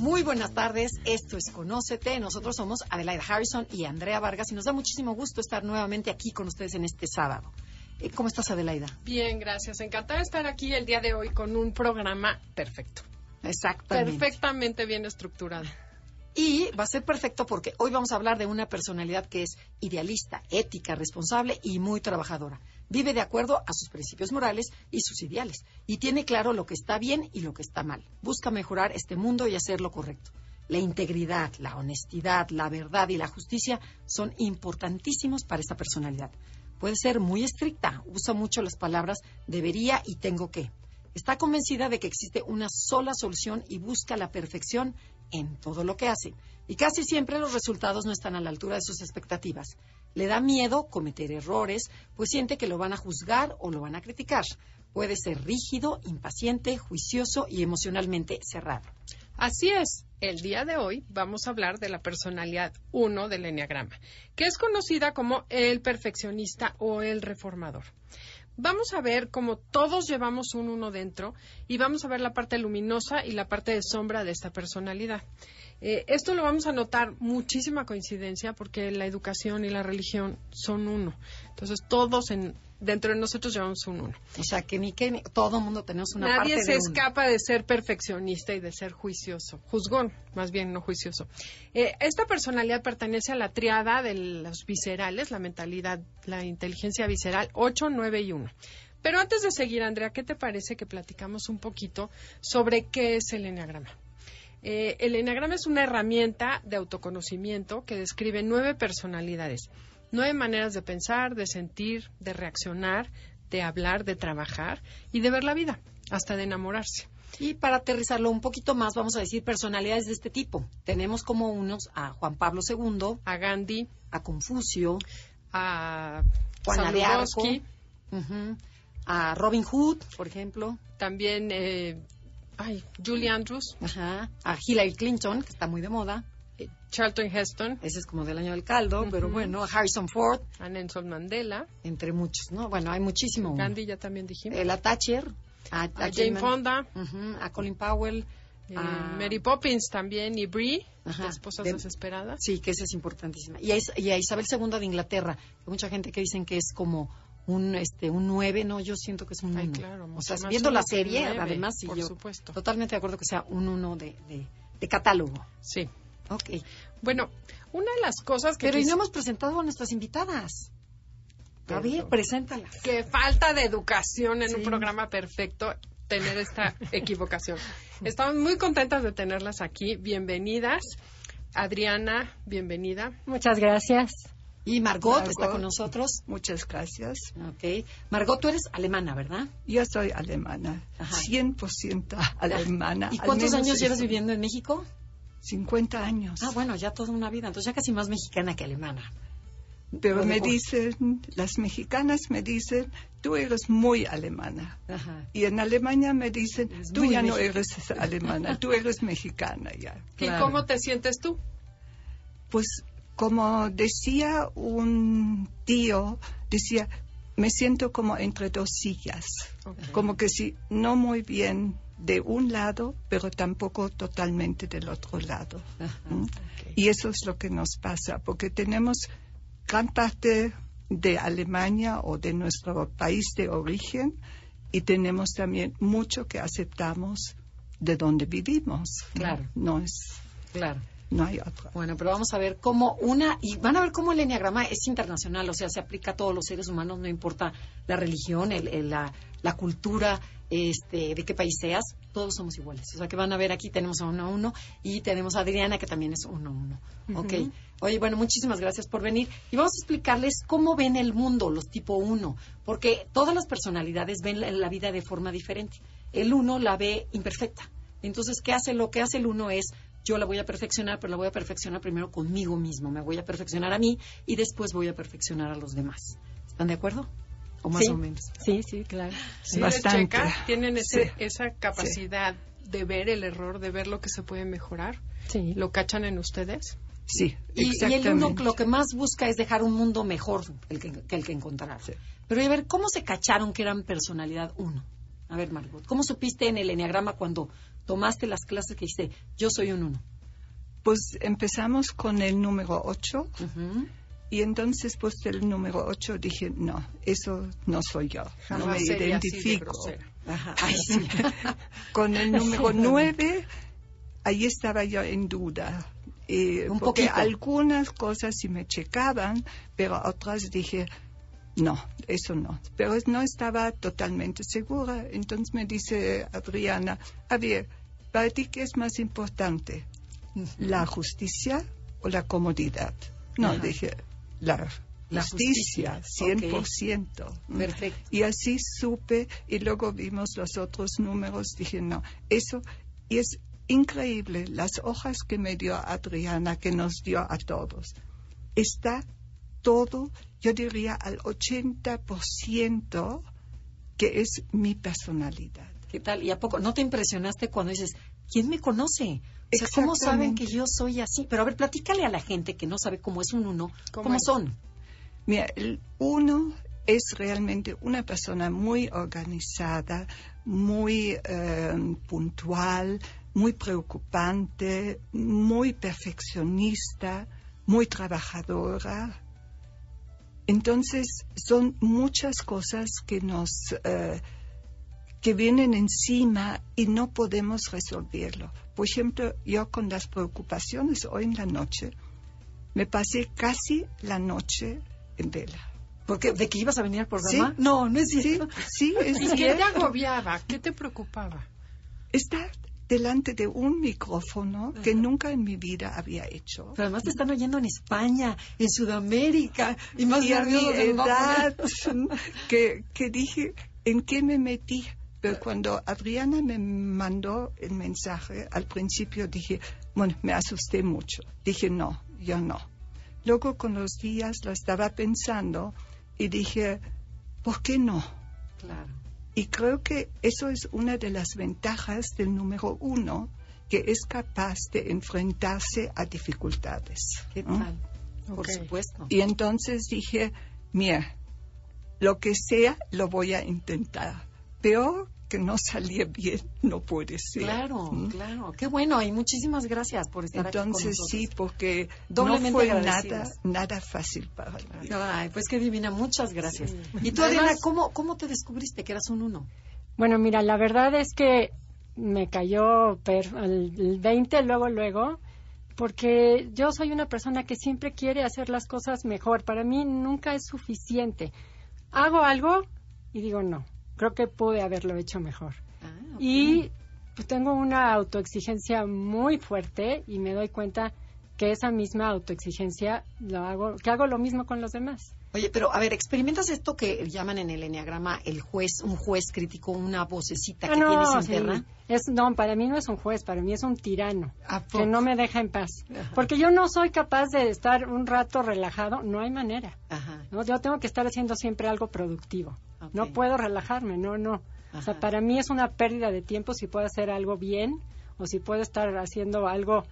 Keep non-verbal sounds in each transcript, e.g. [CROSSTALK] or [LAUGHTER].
Muy buenas tardes, esto es Conócete. Nosotros somos Adelaida Harrison y Andrea Vargas y nos da muchísimo gusto estar nuevamente aquí con ustedes en este sábado. Eh, ¿Cómo estás, Adelaida? Bien, gracias. Encantada de estar aquí el día de hoy con un programa perfecto. Exactamente. Perfectamente bien estructurado. Y va a ser perfecto porque hoy vamos a hablar de una personalidad que es idealista, ética, responsable y muy trabajadora. Vive de acuerdo a sus principios morales y sus ideales. Y tiene claro lo que está bien y lo que está mal. Busca mejorar este mundo y hacer lo correcto. La integridad, la honestidad, la verdad y la justicia son importantísimos para esta personalidad. Puede ser muy estricta, usa mucho las palabras debería y tengo que. Está convencida de que existe una sola solución y busca la perfección en todo lo que hace. Y casi siempre los resultados no están a la altura de sus expectativas. Le da miedo cometer errores, pues siente que lo van a juzgar o lo van a criticar. Puede ser rígido, impaciente, juicioso y emocionalmente cerrado. Así es. El día de hoy vamos a hablar de la personalidad 1 del Enneagrama, que es conocida como el perfeccionista o el reformador vamos a ver cómo todos llevamos un uno dentro y vamos a ver la parte luminosa y la parte de sombra de esta personalidad. Eh, esto lo vamos a notar muchísima coincidencia porque la educación y la religión son uno. Entonces todos en, dentro de nosotros llevamos un uno. O sea que ni que todo el mundo tenemos una Nadie parte se de escapa de ser perfeccionista y de ser juicioso, juzgón, más bien no juicioso. Eh, esta personalidad pertenece a la triada de los viscerales, la mentalidad, la inteligencia visceral 8, 9 y 1. Pero antes de seguir, Andrea, ¿qué te parece que platicamos un poquito sobre qué es el enneagrama? Eh, el Enneagrama es una herramienta de autoconocimiento que describe nueve personalidades, nueve maneras de pensar, de sentir, de reaccionar, de hablar, de trabajar y de ver la vida, hasta de enamorarse. Y para aterrizarlo un poquito más, vamos a decir personalidades de este tipo. Tenemos como unos a Juan Pablo II, A Gandhi, a Confucio, a Juana de Arco, a Robin Hood, por ejemplo, también eh, ay, Julie Andrews, ajá, a Hillary Clinton, que está muy de moda. Charlton Heston, Ese es como del año del caldo, pero Ujú. bueno, a Harrison Ford, a Nelson Mandela, entre muchos, ¿no? Bueno, hay muchísimo. Gandhi ya también dijimos, la Thatcher, a, a a Jane Man- Fonda, ujú, a Colin Powell, eh, a- Mary Poppins también y Brie, Ajá, de Esposas de- Desesperadas. Sí, que esa es importantísima. Y a, y a Isabel II de Inglaterra. Hay mucha gente que dicen que es como un este un 9, no, yo siento que es un 1. Ay, claro, o sea, viendo la serie, además, sí, por yo supuesto. totalmente de acuerdo que sea un 1 de, de, de catálogo. Sí. Ok. Bueno, una de las cosas que Pero y no hemos presentado a nuestras invitadas. A ver, preséntalas. que falta de educación en un programa perfecto tener esta [LAUGHS] equivocación. Estamos muy contentas de tenerlas aquí. Bienvenidas. Adriana, bienvenida. Muchas gracias. Y Margot, Margot. está con nosotros. Muchas gracias. Ok. Margot, tú eres alemana, ¿verdad? Yo soy alemana, Ajá. 100% [LAUGHS] alemana. ¿Y cuántos años llevas viviendo en México? 50 años. Ah, bueno, ya toda una vida. Entonces ya casi más mexicana que alemana. Pero me dicen, las mexicanas me dicen, tú eres muy alemana. Ajá. Y en Alemania me dicen, Eres tú ya no eres alemana, tú eres [LAUGHS] mexicana ya. Claro. ¿Y cómo te sientes tú? Pues como decía un tío, decía, me siento como entre dos sillas. Como que si no muy bien de un lado, pero tampoco totalmente del otro lado. Y eso es lo que nos pasa, porque tenemos gran parte de Alemania o de nuestro país de origen y tenemos también mucho que aceptamos de donde vivimos. ¿no? Claro. No es, Claro. No hay otra. Bueno, pero vamos a ver cómo una, y van a ver cómo el enneagrama es internacional, o sea, se aplica a todos los seres humanos, no importa la religión, el, el- la, la cultura, este, de qué país seas, todos somos iguales. O sea, que van a ver aquí tenemos a uno a uno y tenemos a Adriana que también es uno a uno. Ok. Oye, bueno, muchísimas gracias por venir y vamos a explicarles cómo ven el mundo los tipo uno, porque todas las personalidades ven la, la vida de forma diferente. El uno la ve imperfecta. Entonces, ¿qué hace? Lo que hace el uno es yo la voy a perfeccionar, pero la voy a perfeccionar primero conmigo mismo. Me voy a perfeccionar a mí y después voy a perfeccionar a los demás. ¿Están de acuerdo? O más Sí. o menos. Sí, sí, claro. Sí, Bastante. de checar, tienen ese- Sí. esa capacidad de ver el error, de ver lo que se puede mejorar. Sí. ¿Lo cachan en ustedes? Sí, Y, y el uno lo que más busca es dejar un mundo mejor el que, que el que encontraron. Pero a ver, ¿cómo se cacharon que eran personalidad uno? A ver, Margot, ¿cómo supiste en el enneagrama cuando tomaste las clases que dijiste, yo soy un uno? Pues empezamos con el número 8 Ujú. y entonces pues del número 8 dije, no, eso no soy yo, no me sería así de identifico. grosera. Ajá. Ay, sí. [LAUGHS] Con el número 9, ahí estaba yo en duda. Eh, Un porque poquito. algunas cosas sí me checaban, pero otras dije, no, eso no. Pero no estaba totalmente segura. Entonces me dice Adriana, a ver, ¿para ti qué es más importante? ¿La justicia o la comodidad? No, Ajá. dije, la, La justicia, justicia, 100%. Perfecto. Y así supe, y luego vimos los otros números, dije, no, eso, y es increíble, las hojas que me dio Adriana, que nos dio a todos, está todo, yo diría al 80% que es mi personalidad. ¿Qué tal? ¿Y a poco no te impresionaste cuando dices, ¿quién me conoce? O sea, ¿cómo saben que yo soy así? Pero a ver, platícale a la gente que no sabe cómo es un uno, ¿Cómo son? Mira, el uno es realmente una persona muy organizada, muy eh, puntual, muy preocupante, muy perfeccionista, muy trabajadora. Entonces, son muchas cosas que nos eh, que vienen encima y no podemos resolverlo. Por ejemplo, yo con las preocupaciones hoy en la noche, me pasé casi la noche en vela. Porque ¿De que ibas a venir al programa? Sí. No, no es Sí, cierto. sí, [LAUGHS] es ¿Y qué te cierto. agobiaba? ¿Qué te preocupaba? Estar delante de un micrófono que nunca en mi vida había hecho. Pero además te están oyendo en España, en Sudamérica, y más y a mi edad [LAUGHS] que, que dije, ¿en qué me metí? Pero cuando Adriana me mandó el mensaje, al principio dije, bueno, me asusté mucho. Dije, no, yo no. Luego con los días lo estaba pensando y dije, ¿por qué no? Claro. Y creo que eso es una de las ventajas del número uno, que es capaz de enfrentarse a dificultades. ¿Qué tal? Por supuesto. Y entonces dije, mira, lo que sea lo voy a intentar. Peor que no salía bien, no puede ser. Claro, ¿Mm? claro. Qué bueno, y muchísimas gracias por estar aquí con Entonces nosotros. sí, porque Doblemente no fue nada, agradecidas. nada fácil para mí. Ay, pues qué divina, muchas gracias. Y tú, Además- Adriana, ¿cómo, ¿cómo te descubriste que eras un uno? Bueno, mira, la verdad es que me cayó per- el el 20 luego, luego, porque yo soy una persona que siempre quiere hacer las cosas mejor. Para mí nunca es suficiente. Hago algo y digo, no, creo que pude haberlo hecho mejor. Ah. Y pues, tengo una autoexigencia muy fuerte y me doy cuenta que esa misma autoexigencia lo hago, que hago lo mismo con los demás. Oye, pero a ver, ¿experimentas esto que llaman en el enneagrama el juez, un juez crítico, una vocecita que Ah, no, tienes sí. interna? Es, no, para mí no es un juez, para mí es un tirano ¿A que no me deja en paz. Ajá. Porque yo no soy capaz de estar un rato relajado, no hay manera. Ajá. ¿no? Yo tengo que estar haciendo siempre algo productivo. No puedo relajarme, no, no. O sea, para mí es una pérdida de tiempo si puedo hacer algo bien o si puedo estar haciendo algo,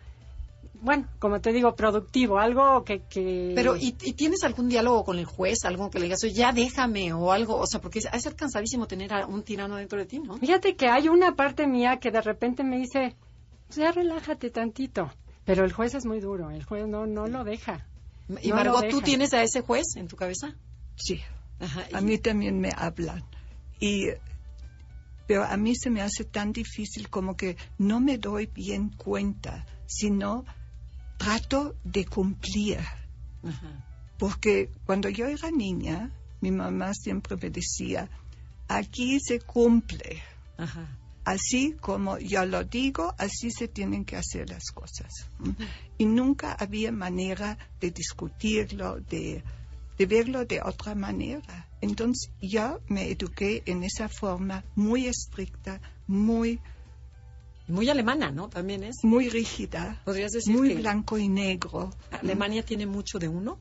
bueno, como te digo, productivo, algo que... que... Pero, ¿y, y tienes algún diálogo con el juez? Algo que le digas, oye, ya déjame o algo. O sea, porque ha de ser cansadísimo tener a un tirano dentro de ti, ¿no? Fíjate que hay una parte mía que de repente me dice, ya relájate tantito. Pero el juez es muy duro, el juez no, no lo deja. Y No Margot, ¿tú tienes a ese juez en tu cabeza? Sí, Ajá. a mí también me hablan. Y, pero a mí se me hace tan difícil como que no me doy bien cuenta, sino trato de cumplir. Ajá. Porque cuando yo era niña, mi mamá siempre me decía, aquí se cumple. Ajá. Así como yo lo digo, así se tienen que hacer las cosas. Y nunca había manera de discutirlo, de, de verlo de otra manera. Entonces yo me eduqué en esa forma muy estricta, muy muy alemana, ¿no? También es. Muy rígida. Podrías decir Muy que blanco y negro. Alemania tiene mucho de uno.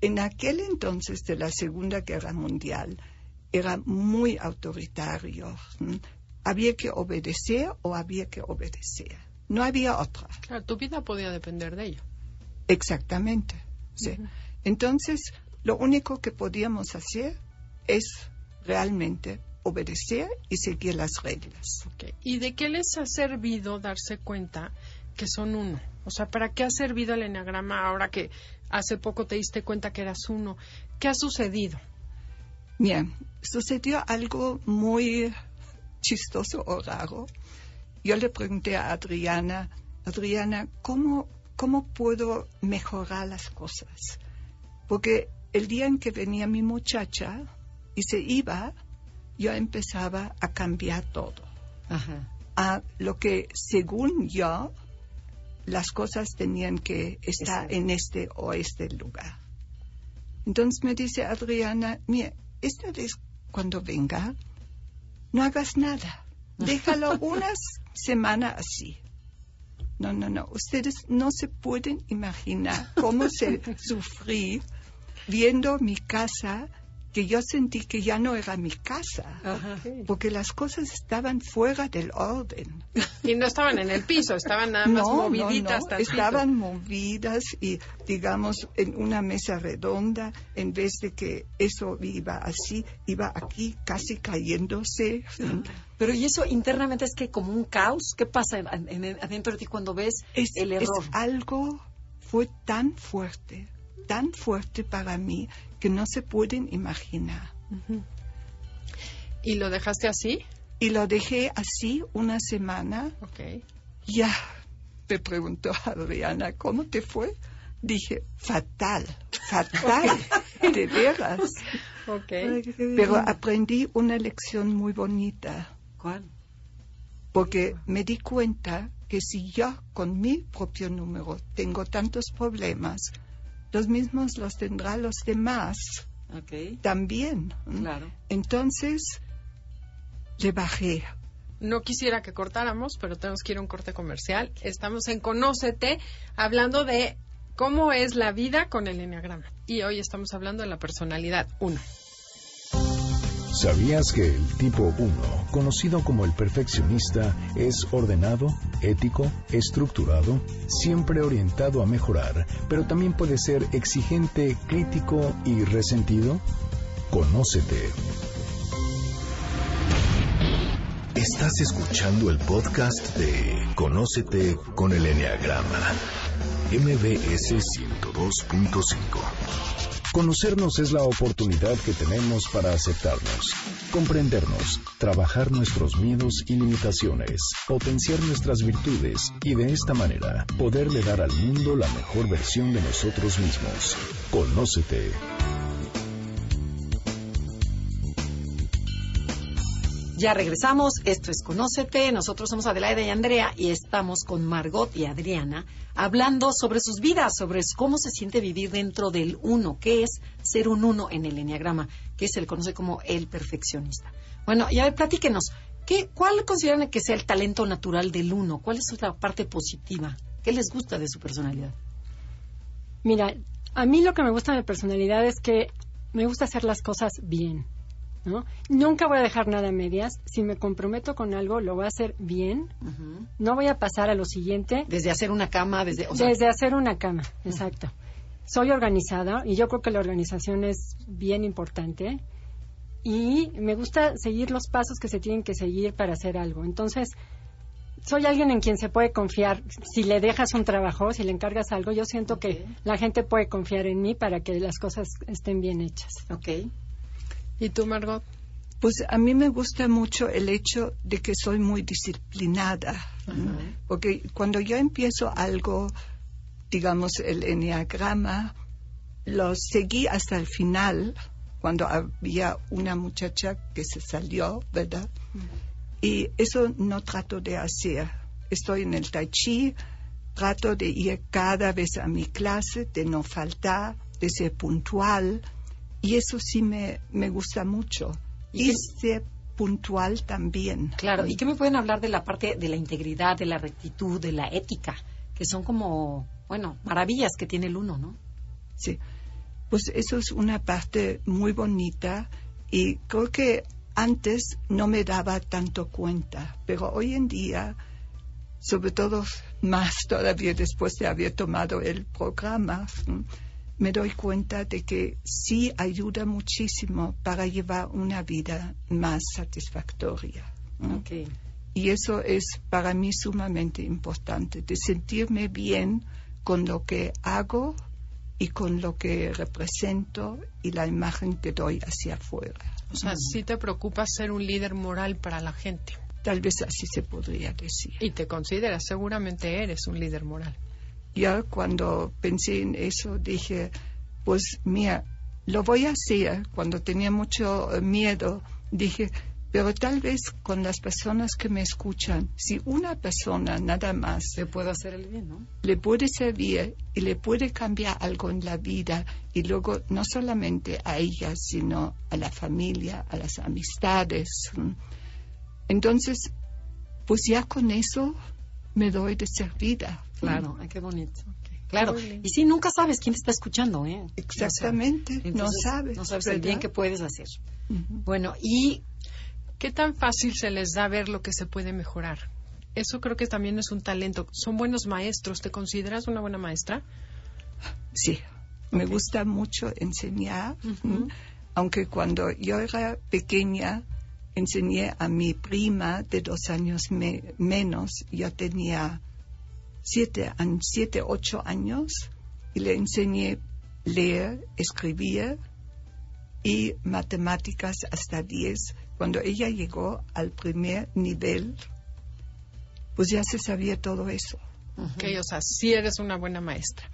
En aquel entonces de la Segunda Guerra Mundial era muy autoritario. Había que obedecer o había que obedecer. No había otra. Claro, tu vida podía depender de ello. Exactamente. sí. Entonces, lo único que podíamos hacer es realmente obedecer y seguir las reglas. ¿Y de qué les ha servido darse cuenta que son uno? O sea, ¿para qué ha servido el enagrama ahora que hace poco te diste cuenta que eras uno? ¿Qué ha sucedido? Bien, sucedió algo muy chistoso o raro. Yo le pregunté a Adriana, Adriana, ¿cómo, cómo puedo mejorar las cosas? Porque el día en que venía mi muchacha y se iba, yo empezaba a cambiar todo. Ajá. a lo que según yo las cosas tenían que estar Exacto. en este o este lugar. Entonces me dice Adriana, mira, esta vez cuando venga, no hagas nada. Déjalo [LAUGHS] una semana así. No, no, no. Ustedes no se pueden imaginar cómo se [LAUGHS] sufrí viendo mi casa que yo sentí que ya no era mi casa Ajá. porque las cosas estaban fuera del orden. Y no estaban en el piso, estaban nada más No, no, moviditas. no, tantito. estaban movidas y, digamos, en una mesa redonda, en vez de que eso iba así, iba aquí casi cayéndose. Pero y eso internamente es que como un caos, ¿qué pasa en- en- adentro de ti cuando ves Es, el es error? algo, fue tan fuerte, tan fuerte para mí que no se pueden imaginar. ¿Y lo dejaste así? Y lo dejé así una semana Ok. Ya, me preguntó Adriana, ¿cómo te fue? Dije, fatal, fatal, [LAUGHS] de veras. Ok. Pero aprendí una lección muy bonita, ¿Cuál? porque me di cuenta que si yo con mi propio número tengo tantos problemas, los mismos los tendrán los demás Ok, también. claro. Entonces, le bajé. No quisiera que cortáramos, pero tenemos que ir a un corte comercial. Estamos en Conócete, hablando de cómo es la vida con el enneagrama. Y hoy estamos hablando de la personalidad 1. ¿Sabías que el tipo 1, conocido como el perfeccionista, es ordenado, ético, estructurado, siempre orientado a mejorar, pero también puede ser exigente, crítico y resentido? Conócete. Estás escuchando el podcast de Conócete con el Enneagrama, MBS 102.5. Conocernos es la oportunidad que tenemos para aceptarnos, comprendernos, trabajar nuestros miedos y limitaciones, potenciar nuestras virtudes y de esta manera poderle dar al mundo la mejor versión de nosotros mismos. Conócete. Ya regresamos, esto es Conócete, nosotros somos Adelaida y Andrea y estamos con Margot y Adriana hablando sobre sus vidas, sobre cómo se siente vivir dentro del uno, qué es ser un uno en el enneagrama, que se le conoce como el perfeccionista. Bueno, y a ver, platíquenos, ¿qué, ¿cuál consideran que sea el talento natural del uno? ¿Cuál es la parte positiva? ¿Qué les gusta de su personalidad? Mira, a mí lo que me gusta de mi personalidad es que me gusta hacer las cosas bien. ¿No? Nunca voy a dejar nada a medias. Si me comprometo con algo, lo voy a hacer bien. No voy a pasar a lo siguiente Desde hacer una cama, desde... o sea, desde hacer una cama. Exacto. Soy organizada y yo creo que la organización es bien importante. Y me gusta seguir los pasos que se tienen que seguir para hacer algo. Entonces, soy alguien en quien se puede confiar. Si le dejas un trabajo, si le encargas algo, yo siento que la gente puede confiar en mí para que las cosas estén bien hechas. Ok. ¿Y tú, Margot? Pues a mí me gusta mucho el hecho de que soy muy disciplinada, porque cuando yo empiezo algo, digamos el enneagrama, lo seguí hasta el final, cuando había una muchacha que se salió, ¿verdad? Y eso no trato de hacer. Estoy en el tai chi, trato de ir cada vez a mi clase, de no faltar, de ser puntual, y eso sí me, me gusta mucho. ¿Y ser puntual también. Claro, ¿y qué me pueden hablar de la parte de la integridad, de la rectitud, de la ética? Que son como, bueno, maravillas que tiene el uno, ¿no? Sí, pues eso es una parte muy bonita y creo que antes no me daba tanto cuenta, pero hoy en día, sobre todo más todavía después de haber tomado el programa, me doy cuenta de que sí ayuda muchísimo para llevar una vida más satisfactoria. Y eso es para mí sumamente importante, de sentirme bien con lo que hago y con lo que represento y la imagen que doy hacia afuera. O sea, sí te preocupa ser un líder moral para la gente. Tal vez así se podría decir. Y te consideras, seguramente eres un líder moral ya cuando pensé en eso dije, pues mira, lo voy a hacer. Cuando tenía mucho eh, miedo, dije, pero tal vez con las personas que me escuchan, si una persona nada más le puede hacer el bien, ¿no? Le puede servir y le puede cambiar algo en la vida y luego no solamente a ella, sino a la familia, a las amistades. Entonces, pues ya con eso me doy de servida. Claro, qué bonito. Claro, y sí, nunca sabes quién te está escuchando, ¿eh? Exactamente, no sabes. No sabes el bien que puedes hacer. Bueno, ¿y qué tan fácil se les da ver lo que se puede mejorar? Eso creo que también es un talento. Son buenos maestros. ¿Te consideras una buena maestra? Sí, me gusta mucho enseñar, aunque cuando yo era pequeña enseñé a mi prima de dos años menos, yo tenía siete, siete, ocho años y le enseñé leer, escribir y matemáticas hasta diez. Cuando ella llegó al primer nivel, pues ya se sabía todo eso. Ok, o sea, sí eres una buena maestra.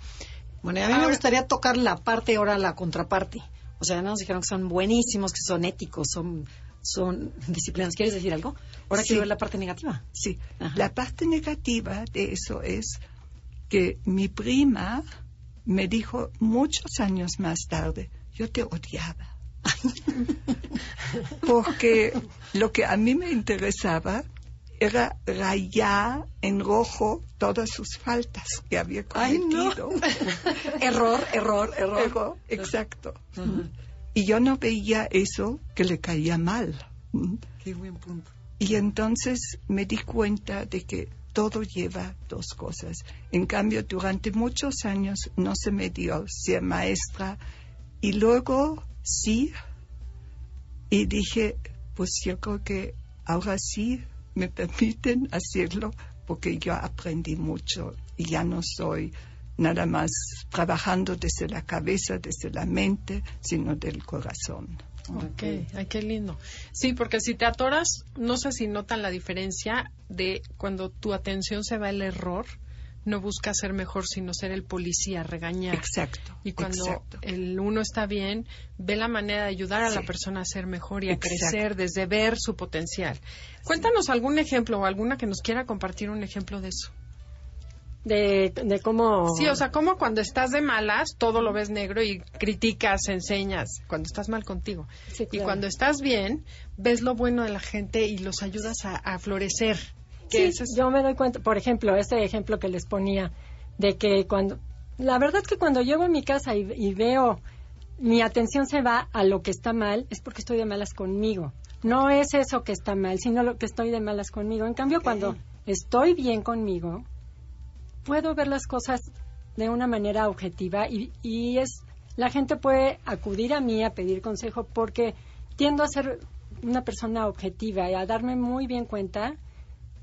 Bueno, a mí me gustaría tocar la parte, ahora la contraparte. O sea, nos dijeron que son buenísimos, que son éticos, son son [LAUGHS] disciplinas. ¿Quieres decir algo? Ahora quiero ver la parte negativa. Sí, la parte negativa de eso es que mi prima me dijo muchos años más tarde, yo te odiaba. [LAUGHS] Porque lo que a mí me interesaba era rayar en rojo todas sus faltas que había cometido. [LAUGHS] error, error, error, error. exacto. Y yo no veía eso que le caía mal. Qué buen punto. Y entonces me di cuenta de que todo lleva dos cosas. En cambio, durante muchos años no se me dio ser maestra y luego sí. Y dije, pues yo creo que ahora sí me permiten hacerlo porque yo aprendí mucho y ya no soy nada más trabajando desde la cabeza, desde la mente, sino del corazón. Ok, ay, qué lindo. Sí, porque si te atoras, no sé si notan la diferencia de cuando tu atención se va al error, no busca ser mejor, sino ser el policía, regañar. Exacto. Y cuando el uno está bien, ve la manera de ayudar a la persona a ser mejor y a crecer desde ver su potencial. Cuéntanos algún ejemplo o alguna que nos quiera compartir un ejemplo de eso de, de cómo... Sí, o sea, como cuando estás de malas, todo lo ves negro y criticas, enseñas, cuando estás mal contigo. Y cuando estás bien, ves lo bueno de la gente y los ayudas a, florecer. Sí, yo me doy cuenta, por ejemplo, ese ejemplo que les ponía, de que cuando... La verdad es que cuando llego a mi casa y, veo mi atención se va a lo que está mal, es porque estoy de malas conmigo. No es eso que está mal, sino lo que estoy de malas conmigo. En cambio, cuando estoy bien conmigo, puedo ver las cosas de una manera objetiva y, y es la gente puede acudir a mí a pedir consejo porque tiendo a ser una persona objetiva y a darme muy bien cuenta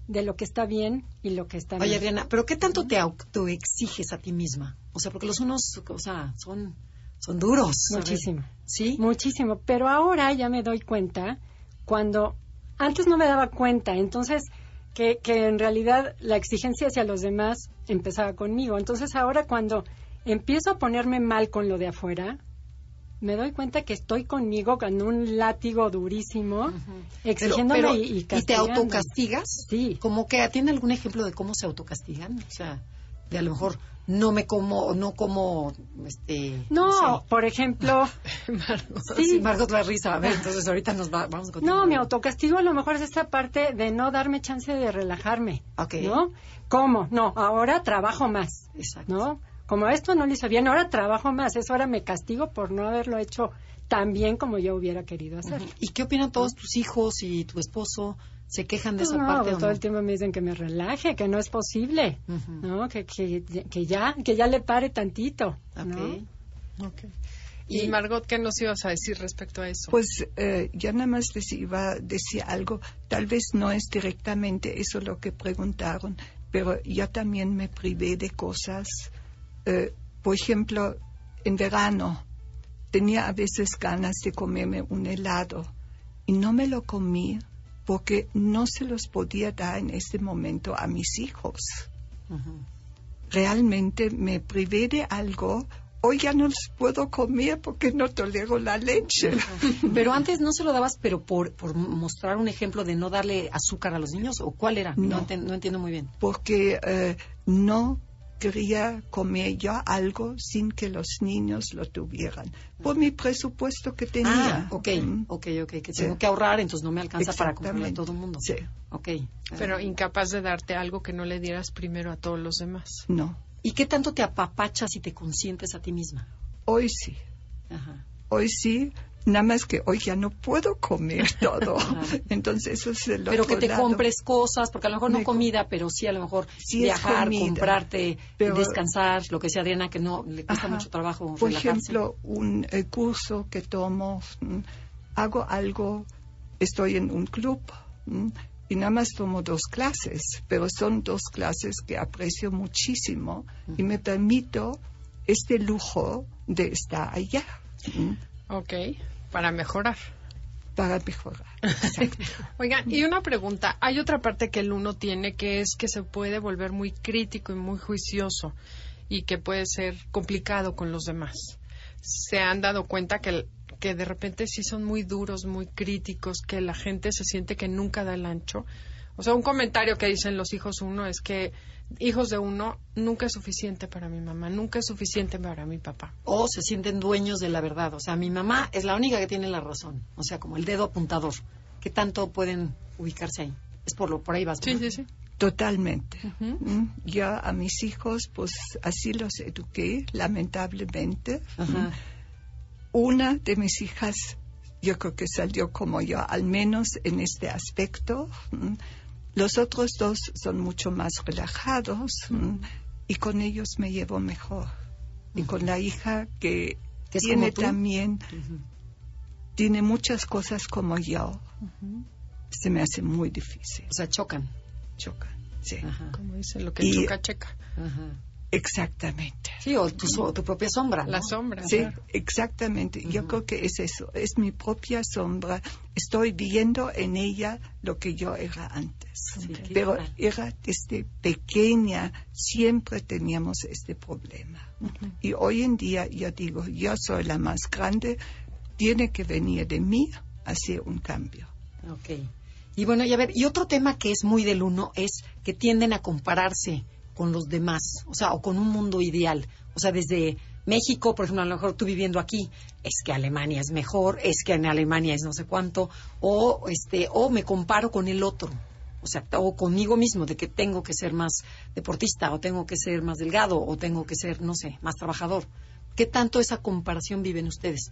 de lo que está bien y lo que está mal. Oye, Adriana, ¿pero qué tanto te autoexiges a ti misma? O sea, porque los unos, o sea, son, son duros. Muchísimo. ¿Sí? Muchísimo. Pero ahora ya me doy cuenta cuando antes no me daba cuenta. Entonces, que, en realidad la exigencia hacia los demás empezaba conmigo. Entonces ahora cuando empiezo a ponerme mal con lo de afuera, me doy cuenta que estoy conmigo con un látigo durísimo, exigiéndome y, y, te autocastigas? Sí. ¿Como que tiene algún ejemplo de cómo se autocastigan? O sea, de a lo mejor no me como, no como, este... No, sé. por ejemplo, [LAUGHS] Sí, sí, Margot la risa. A ver, entonces ahorita nos va- vamos a continuar. no, mi autocastigo a lo mejor es esta parte de no darme chance de relajarme, Ok. ¿no? ¿Cómo? No, ahora trabajo más, Exacto. ¿no? Como esto no lo hice bien, ahora trabajo más, eso ahora me castigo por no haberlo hecho tan bien como yo hubiera querido hacer. ¿Y qué opinan todos tus hijos y tu esposo? ¿Se quejan de esa No, parte pues todo no? el tiempo me dicen que me relaje, que no es posible, Ujú. ¿no? Que, que, que ya, que ya le pare tantito, ¿no? Ok. Ok. Y, Y- Margot, ¿qué nos ibas a decir respecto a eso? Pues eh, yo nada más les iba a decir algo, tal vez no es directamente eso lo que preguntaron, pero yo también me privé de cosas. Eh, por ejemplo, en verano tenía a veces ganas de comerme un helado y no me lo comí porque no se los podía dar en este momento a mis hijos. Realmente me privé de algo. Hoy ya no los puedo comer porque no tolero la leche. Pero antes no se lo dabas, pero por, por mostrar un ejemplo de no darle azúcar a los niños, ¿o cuál era? No, No. enten- no entiendo muy bien. porque eh, no quería comer yo algo sin que los niños lo tuvieran, por mi presupuesto que tenía. Ah, ok, Mm, ok, ok, que Sí. tengo que ahorrar, entonces no me alcanza para comprarle a todo el mundo. Sí, Ok. Pero incapaz de darte algo que no le dieras primero a todos los demás. no, ¿Y qué tanto te apapachas y te consientes a ti misma? hoy sí, Ajá. hoy sí, nada más que hoy ya no puedo comer [LAUGHS] todo, entonces eso es el Pero que te lado. compres cosas, porque a lo mejor no Me comida, pero sí a lo mejor Sí viajar, comida, comprarte, pero- descansar, lo que decía Adriana, que no le cuesta Ajá. mucho trabajo Por relajarse. ejemplo, un eh, curso que tomo, mm, hago algo, estoy en un club mm, y nada más tomo dos clases, pero son dos clases que aprecio muchísimo y me permito este lujo de estar allá mm, Ok, para mejorar. para mejorar. [LAUGHS] Oigan, y una pregunta. Hay otra parte que el uno tiene que es que se puede volver muy crítico y muy juicioso y que puede ser complicado con los demás. Se han dado cuenta que, el- que de repente sí son muy duros, muy críticos, que la gente se siente que nunca da el ancho. O sea, un comentario que dicen los hijos uno es que hijos de uno nunca es suficiente para mi mamá, nunca es suficiente para mi papá. o se sienten dueños de la verdad. O sea, mi mamá es la única que tiene la razón. O sea, como el dedo apuntador. ¿Qué tanto pueden ubicarse ahí? Es por lo por ahí vas. Sí, sí, sí. Totalmente. Mm, Yo a mis hijos, pues así los eduqué, lamentablemente. Ajá. Una de mis hijas, yo creo que salió como yo, al menos en este aspecto. Los otros dos son mucho más relajados mm, y con ellos me llevo mejor. Y con la hija que, ¿Que es tiene también, tiene muchas cosas como yo, se me hace muy difícil. O sea, chocan. Choca. Sí, Ajá. Como dicen, lo que Y- choca, checa. Ajá. Exactamente. Sí, o tu, so- tu propia sombra. ¿no? La sombra. Sí, claro. exactamente. Yo creo que es eso, es mi propia sombra. Estoy viendo en ella lo que yo era antes. Sí, Pero era desde pequeña, siempre teníamos este problema. Y hoy en día yo digo, yo soy la más grande, tiene que venir de mí hacer un cambio. Ok. Y bueno, y a ver, y otro tema que es muy del uno es que tienden a compararse con los demás, o sea, o con un mundo ideal. O sea, desde México, por ejemplo, a lo mejor tú viviendo aquí, es que Alemania es mejor, es que en Alemania es no sé cuánto, o este, o me comparo con el otro. O sea, o conmigo mismo, de que tengo que ser más deportista, o tengo que ser más delgado, o tengo que ser, no sé, más trabajador. ¿Qué tanto esa comparación viven ustedes?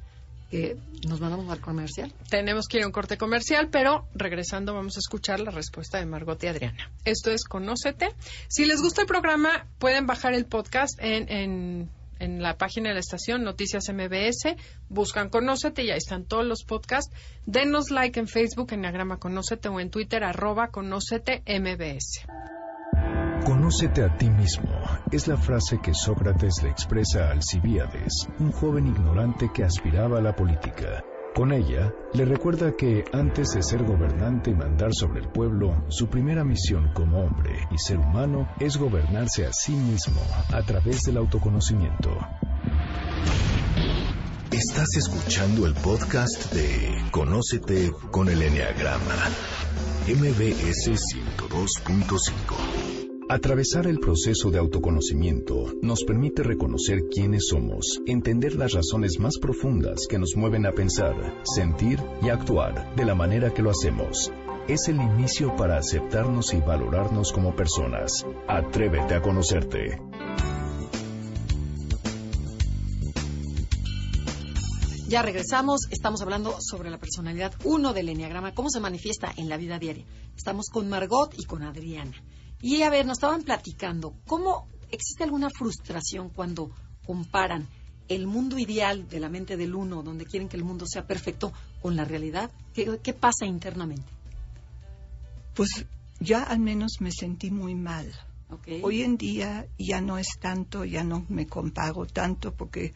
Nos mandamos al comercial. Tenemos que ir a un corte comercial, pero regresando vamos a escuchar la respuesta de Margot y Adriana. Esto es Conócete. Si les gusta el programa, pueden bajar el podcast en, en, en la página de la estación Noticias MBS. Buscan Conócete y ahí están todos los podcasts. Denos like en Facebook, en Diagrama Conócete o en Twitter, arroba Conócete MBS. Conócete a ti mismo es la frase que Sócrates le expresa a Alcibíades, un joven ignorante que aspiraba a la política. Con ella, le recuerda que antes de ser gobernante y mandar sobre el pueblo, su primera misión como hombre y ser humano es gobernarse a sí mismo a través del autoconocimiento. Estás escuchando el podcast de Conócete con el Enneagrama, MBS 102.5. Atravesar el proceso de autoconocimiento nos permite reconocer quiénes somos, entender las razones más profundas que nos mueven a pensar, sentir y actuar de la manera que lo hacemos. Es el inicio para aceptarnos y valorarnos como personas. Atrévete a conocerte. Ya regresamos, estamos hablando sobre la personalidad 1 del Enneagrama, cómo se manifiesta en la vida diaria. Estamos con Margot y con Adriana. Y a ver, nos estaban platicando, ¿cómo existe alguna frustración cuando comparan el mundo ideal de la mente del uno, donde quieren que el mundo sea perfecto, con la realidad? ¿Qué, pasa internamente? Pues ya al menos me sentí muy mal. Hoy en día ya no es tanto, ya no me comparo tanto porque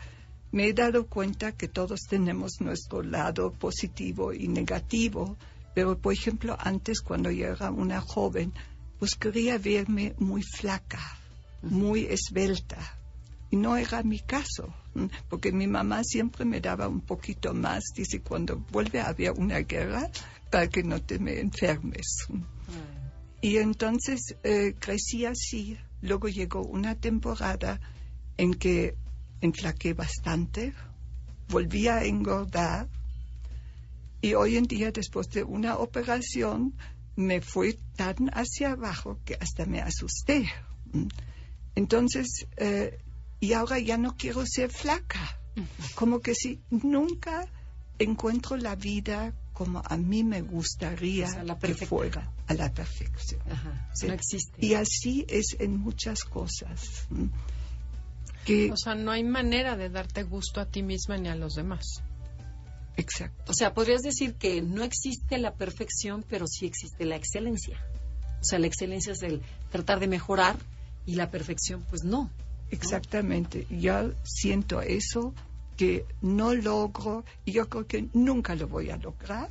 me he dado cuenta que todos tenemos nuestro lado positivo y negativo, pero por ejemplo antes cuando yo era una joven, pues quería verme muy flaca, muy esbelta. Y no era mi caso, porque mi mamá siempre me daba un poquito más, dice, cuando vuelve a haber una guerra, para que no te me enfermes. Y entonces eh, crecí así. Luego llegó una temporada en que enflaqué bastante, volví a engordar y hoy en día después de una operación me fui tan hacia abajo que hasta me asusté. Entonces, eh, y ahora ya no quiero ser flaca, como que si nunca encuentro la vida como a mí me gustaría que fuera a la perfección. No existe. Y así es en muchas cosas o sea, no hay manera de darte gusto a ti misma ni a los demás. Exacto. O sea, podrías decir que no existe la perfección, pero sí existe la excelencia. O sea, la excelencia es el tratar de mejorar y la perfección, pues no. Exactamente. Yo siento eso que no logro y yo creo que nunca lo voy a lograr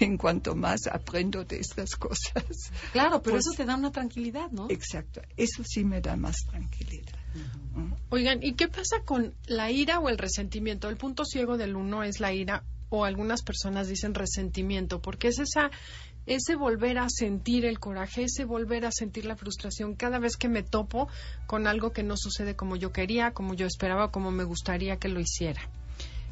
en cuanto más aprendo de estas cosas. Claro, pero pues eso te da una tranquilidad, ¿no? Exacto, eso sí me da más tranquilidad. Oigan, ¿y qué pasa con la ira o el resentimiento? El punto ciego del uno es la ira o algunas personas dicen resentimiento, porque es esa ese volver a sentir el coraje, ese volver a sentir la frustración cada vez que me topo con algo que no sucede como yo quería, como yo esperaba, como me gustaría que lo hiciera.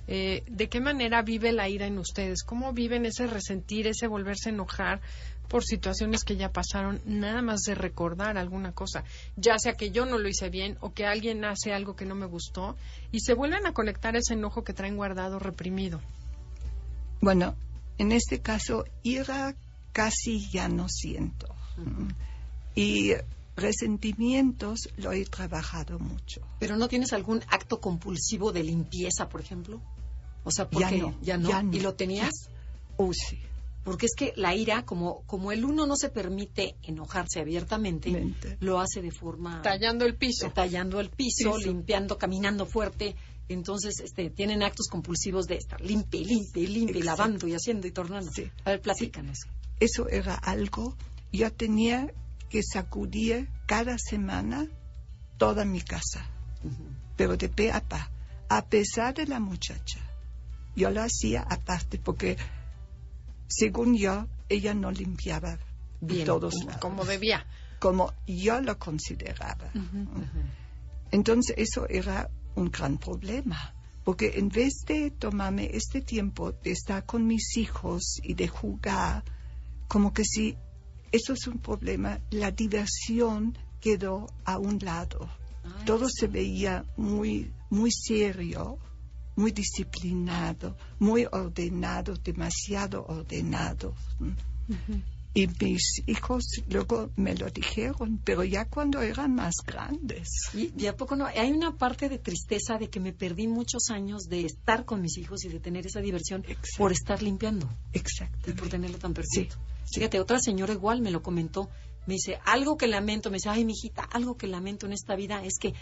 Eh, ¿De qué manera vive la ira en ustedes? ¿Cómo viven ese resentir, ese volverse a enojar por situaciones que ya pasaron, nada más de recordar alguna cosa, ya sea que yo no lo hice bien o que alguien hace algo que no me gustó, y se vuelven a conectar ese enojo que traen guardado, reprimido? Bueno, en este caso, ira casi ya no siento. Y resentimientos lo he trabajado mucho. ¿Pero no tienes algún acto compulsivo de limpieza, por ejemplo? O sea, ¿por ya qué? No, ¿Ya no? ¿Y lo tenías? Oh, sí. Porque es que la ira, como, como el uno no se permite enojarse abiertamente, lo hace de forma... Tallando el piso. Tallando el piso, limpiando, caminando fuerte. Entonces, este, tienen actos compulsivos de estar limpie, limpie, limpie, lavando y haciendo y tornando. A ver, platícanos. Eso era algo, yo tenía que sacudir cada semana toda mi casa, pero de pe a pa, a pesar de la muchacha. Yo lo hacía aparte porque según yo, ella no limpiaba Bien, todos como debía. Como yo lo consideraba. Entonces, eso era un gran problema. Porque en vez de tomarme este tiempo de estar con mis hijos y de jugar, como que si eso es un problema, la diversión quedó a un lado. Todo se veía muy, muy serio muy disciplinado, muy ordenado, demasiado ordenado. Y mis hijos luego me lo dijeron, pero ya cuando eran más grandes. Y, a poco no, hay una parte de tristeza de que me perdí muchos años de estar con mis hijos y de tener esa diversión por estar limpiando. Exacto. Y por tenerlo tan perfecto. Fíjate, otra señora igual me lo comentó. Me dice, algo que lamento, me dice, ay, mijita, algo que lamento en esta vida es que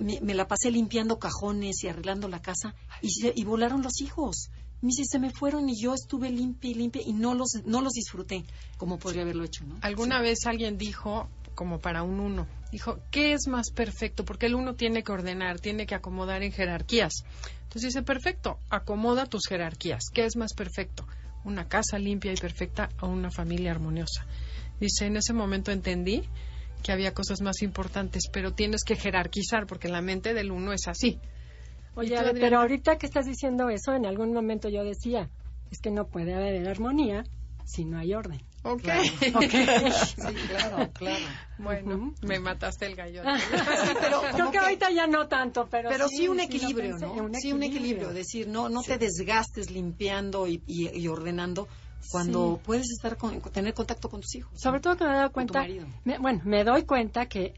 me, la pasé limpiando cajones y arreglando la casa y, y volaron los hijos. Me dice, se me fueron y yo estuve limpia y limpia y no los, no los disfruté como podría haberlo hecho, ¿no? Alguna vez alguien dijo, como para un uno, dijo, ¿qué es más perfecto? Porque el uno tiene que ordenar, tiene que acomodar en jerarquías. Entonces dice, perfecto, acomoda tus jerarquías. ¿Qué es más perfecto? Una casa limpia y perfecta o una familia armoniosa. Dice, en ese momento entendí que había cosas más importantes, pero tienes que jerarquizar porque la mente del uno es así. Oye, pero ahorita que estás diciendo eso, en algún momento yo decía, es que no puede haber armonía si no hay orden. [LAUGHS] Ok. sí, claro, claro. Bueno, me mataste el gallo. [LAUGHS] pero creo que, ahorita ya no tanto, pero, pero sí, un equilibrio, ¿no? sí, un equilibrio. Decir, no, no te desgastes limpiando y, y, ordenando cuando puedes estar con, tener contacto con tus hijos. Sobre todo que me he dado cuenta, bueno, me doy cuenta que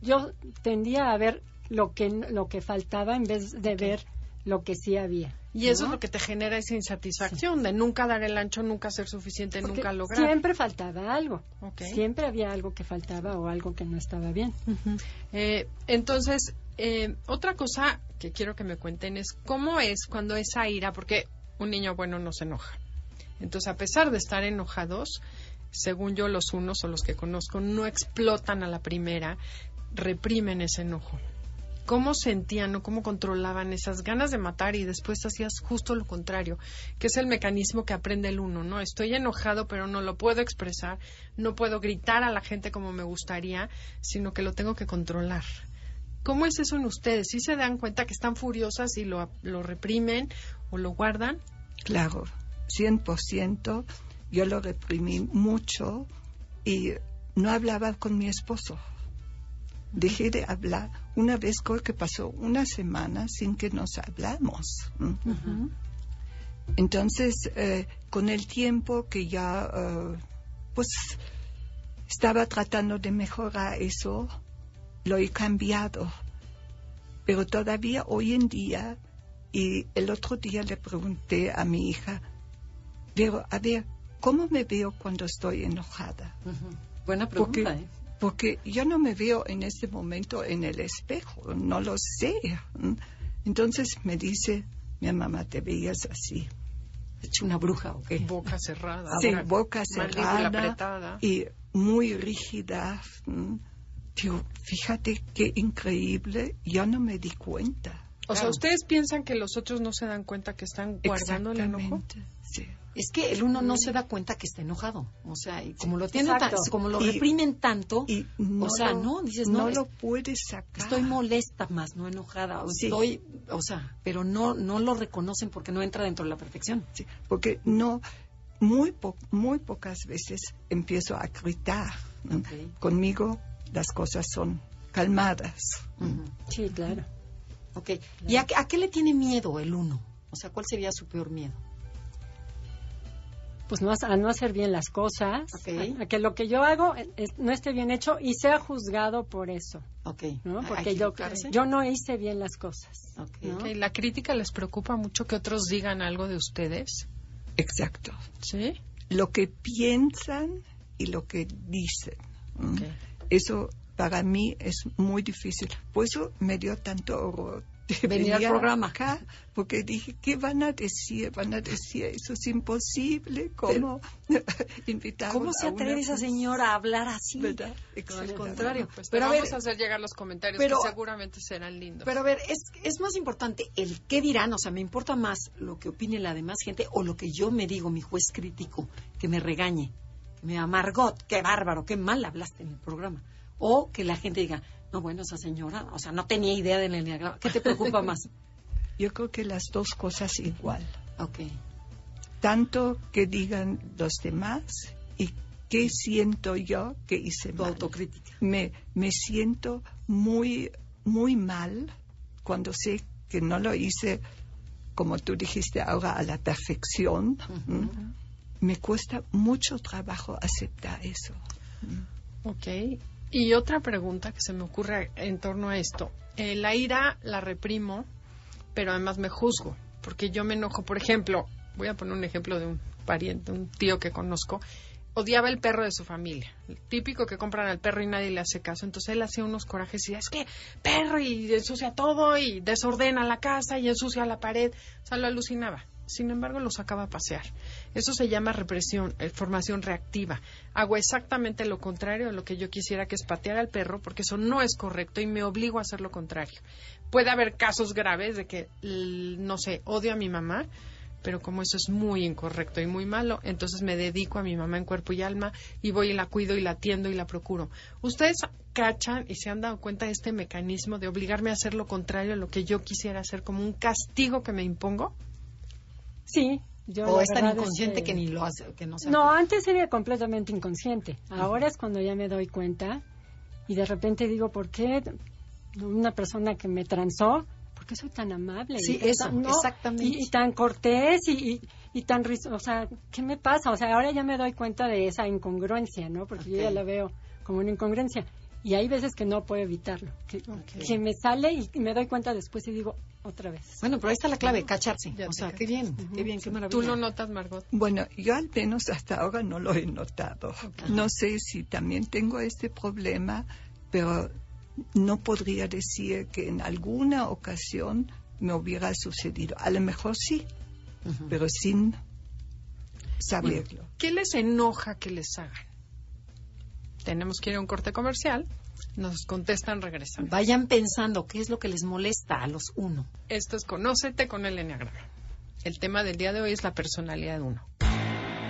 yo tendía a ver lo que lo que faltaba en vez de ver lo que sí había. Y eso es lo que te genera esa insatisfacción de nunca dar el ancho, nunca ser suficiente, nunca lograr. Siempre faltaba algo. Siempre había algo que faltaba o algo que no estaba bien. Eh, entonces, eh, otra cosa que quiero que me cuenten es cómo es cuando esa ira, porque un niño bueno no se enoja. Entonces, a pesar de estar enojados, según yo, los unos o los que conozco no explotan a la primera, reprimen ese enojo cómo sentían o cómo controlaban esas ganas de matar y después hacías justo lo contrario, que es el mecanismo que aprende el uno, ¿no? Estoy enojado, pero no lo puedo expresar, no puedo gritar a la gente como me gustaría, sino que lo tengo que controlar. ¿Cómo es eso en ustedes? ¿Sí se dan cuenta que están furiosas y lo, lo reprimen o lo guardan? Claro, 100%. Yo lo reprimí mucho y no hablaba con mi esposo dejé de hablar una vez que pasó una semana sin que nos hablamos. Entonces, eh, con el tiempo que ya, eh, pues, estaba tratando de mejorar eso, lo he cambiado. Pero todavía hoy en día, y el otro día le pregunté a mi hija, pero a ver, ¿cómo me veo cuando estoy enojada? Buena pregunta, ¿eh? Porque yo no me veo en este momento en el espejo, no lo sé. Entonces me dice, mi mamá, te veías así. Hecho una bruja, ¿o qué? Boca cerrada. Sí, boca cerrada. Y muy rígida. Digo, fíjate qué increíble, yo no me di cuenta. O sea, ¿ustedes piensan que los otros no se dan cuenta que están guardando el enojo? Sí es que el uno no se da cuenta que está enojado. O sea, y como lo tienen como lo reprimen tanto, y no o sea, no, dices, no, lo puedes sacar. Estoy molesta más, no enojada. Estoy, o sea, pero no no lo reconocen porque no entra dentro de la perfección. Sí, porque no muy muy pocas veces empiezo a gritar. Conmigo las cosas son calmadas. Sí, claro. Okay. ¿Y a, a qué le tiene miedo el uno? O sea, ¿cuál sería su peor miedo? Pues no, a no hacer bien las cosas, a, que lo que yo hago no esté bien hecho y sea juzgado por eso. ¿no? Porque yo, yo no hice bien las cosas. ¿La crítica les preocupa mucho que otros digan algo de ustedes? Exacto. ¿Sí? Lo que piensan y lo que dicen. Eso para mí es muy difícil. Por eso me dio tanto horror [LAUGHS] venir al programa. acá porque dije qué van a decir van a decir eso es imposible cómo [LAUGHS] invitar cómo se atreve esa señora a hablar así verdad al contrario. Pues pero vamos a hacer llegar los comentarios que seguramente serán lindos. pero a ver es es más importante el qué dirán o sea me importa más lo que opine la demás gente o lo que yo me digo mi juez crítico que me regañe que me amargot qué bárbaro qué mal hablaste en el programa o que la gente diga no, bueno, esa señora, o sea, no tenía idea del enneagrama. ¿Qué te preocupa [LAUGHS] más? Yo creo que las dos cosas igual. Ok. Tanto que digan los demás y qué siento yo que hice tu autocrítica. Me, me siento muy, muy mal cuando sé que no lo hice, como tú dijiste ahora, a la perfección. Me cuesta mucho trabajo aceptar eso. Ok. Y otra pregunta que se me ocurre en torno a esto. Eh, la ira la reprimo, pero además me juzgo, porque yo me enojo. Por ejemplo, voy a poner un ejemplo de un pariente, un tío que conozco, odiaba el perro de su familia. Típico que compran al perro y nadie le hace caso. Entonces él hacía unos corajes y es que perro y ensucia todo y desordena la casa y ensucia la pared. O sea, lo alucinaba sin embargo lo sacaba a pasear. Eso se llama represión, eh, formación reactiva. Hago exactamente lo contrario de lo que yo quisiera, que es patear al perro, porque eso no es correcto y me obligo a hacer lo contrario. Puede haber casos graves de que, no sé, odio a mi mamá, pero como eso es muy incorrecto y muy malo, entonces me dedico a mi mamá en cuerpo y alma y voy y la cuido y la atiendo y la procuro. ¿Ustedes cachan y se han dado cuenta de este mecanismo de obligarme a hacer lo contrario a lo que yo quisiera hacer, como un castigo que me impongo? Sí, yo o es tan inconsciente que... ni lo hace, que no se No, antes era completamente inconsciente. Ahora es cuando ya me doy cuenta y de repente digo, ¿por qué una persona que me transó, por qué soy tan amable? Sí, y eso, tan- exactamente. Y, y tan cortés y, y, y tan o sea, ¿qué me pasa? O sea, ahora ya me doy cuenta de esa incongruencia, ¿no? Porque yo ya la veo como una incongruencia. Y hay veces que no puedo evitarlo, que, que me sale y me doy cuenta después y digo otra vez. Bueno, pero ahí está la clave, cacharse. Ya O sea, cachas. qué bien, qué bien, qué maravilla. ¿Tú lo notas, Margot? Bueno, yo al menos hasta ahora no lo he notado. No sé si también tengo este problema, pero no podría decir que en alguna ocasión me hubiera sucedido. A lo mejor sí, pero sin saberlo. ¿Qué les enoja que les hagan? Tenemos que ir a un corte comercial. Nos contestan regresando. Vayan pensando qué es lo que les molesta a los uno. Esto es Conócete con el Enneagrama. El tema del día de hoy es la personalidad uno.